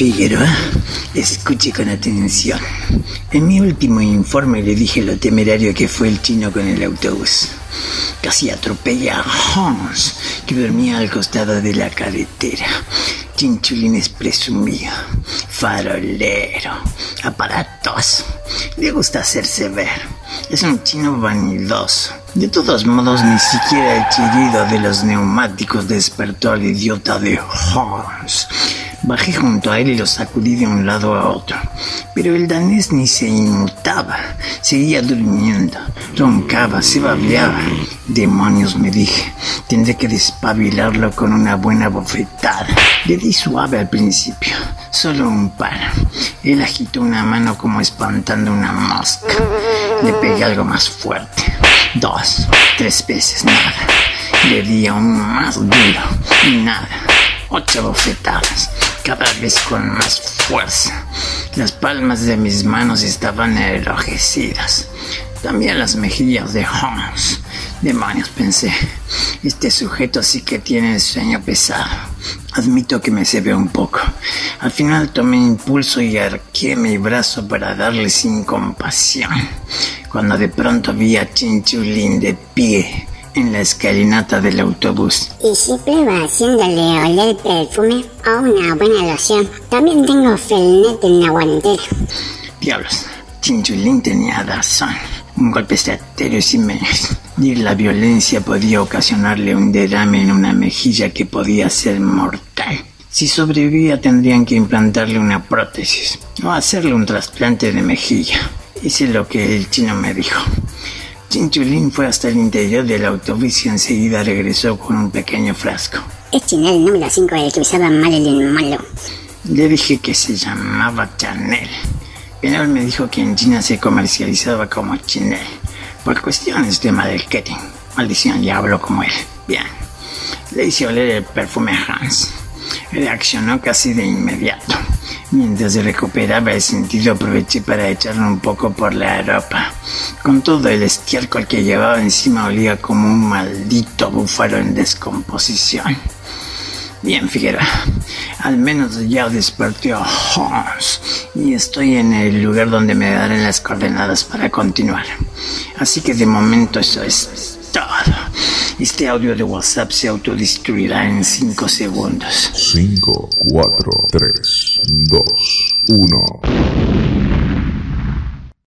Figueroa, escuche con atención. En mi último informe le dije lo temerario que fue el chino con el autobús. Casi atropella a Hans, que dormía al costado de la carretera. Chinchulín es presumido, farolero, aparatos. Le gusta hacerse ver. Es un chino vanidoso. De todos modos, ni siquiera el chillido de los neumáticos despertó al idiota de Hans. Bajé junto a él y lo sacudí de un lado a otro. Pero el danés ni se inmutaba. Seguía durmiendo. Roncaba, se bableaba. Demonios, me dije. Tendré que despabilarlo con una buena bofetada. Le di suave al principio. Solo un par. Él agitó una mano como espantando una mosca. Le pegué algo más fuerte. Dos, tres veces, nada. Le di aún más duro. Y nada. Ocho bofetadas cada vez con más fuerza. Las palmas de mis manos estaban enrojecidas. También las mejillas de Holmes. Demonios, pensé. Este sujeto sí que tiene el sueño pesado. Admito que me ve un poco. Al final tomé impulso y arqué mi brazo para darle sin compasión. Cuando de pronto vi a Chinchulín de pie en la escalinata del autobús. Y si prueba haciéndole oler perfume o una buena loción. También tengo Felnet en la guantera. Diablos, Chinchulín tenía razón. Un golpe certero sin menos. Y la violencia podía ocasionarle un derrame en una mejilla que podía ser mortal. Si sobrevivía tendrían que implantarle una prótesis o hacerle un trasplante de mejilla. Hice lo que el chino me dijo. Chinchulín fue hasta el interior del autobús y enseguida regresó con un pequeño frasco. Es Chanel número 5 el que usaba Marilyn Monroe. Le dije que se llamaba Chanel. Pero él me dijo que en China se comercializaba como Chanel. Por cuestiones de marketing. Maldición, ya hablo como él. Bien. Le hice oler el perfume a Hans. Reaccionó casi de inmediato. Mientras se recuperaba el sentido aproveché para echarle un poco por la ropa. Con todo el estiércol que llevaba encima olía como un maldito búfalo en descomposición. Bien, Figueroa, al menos ya desperté a Hans y estoy en el lugar donde me darán las coordenadas para continuar. Así que de momento eso es todo. Este audio de WhatsApp se autodestruirá en 5 segundos. 5, 4, 3, 2, 1.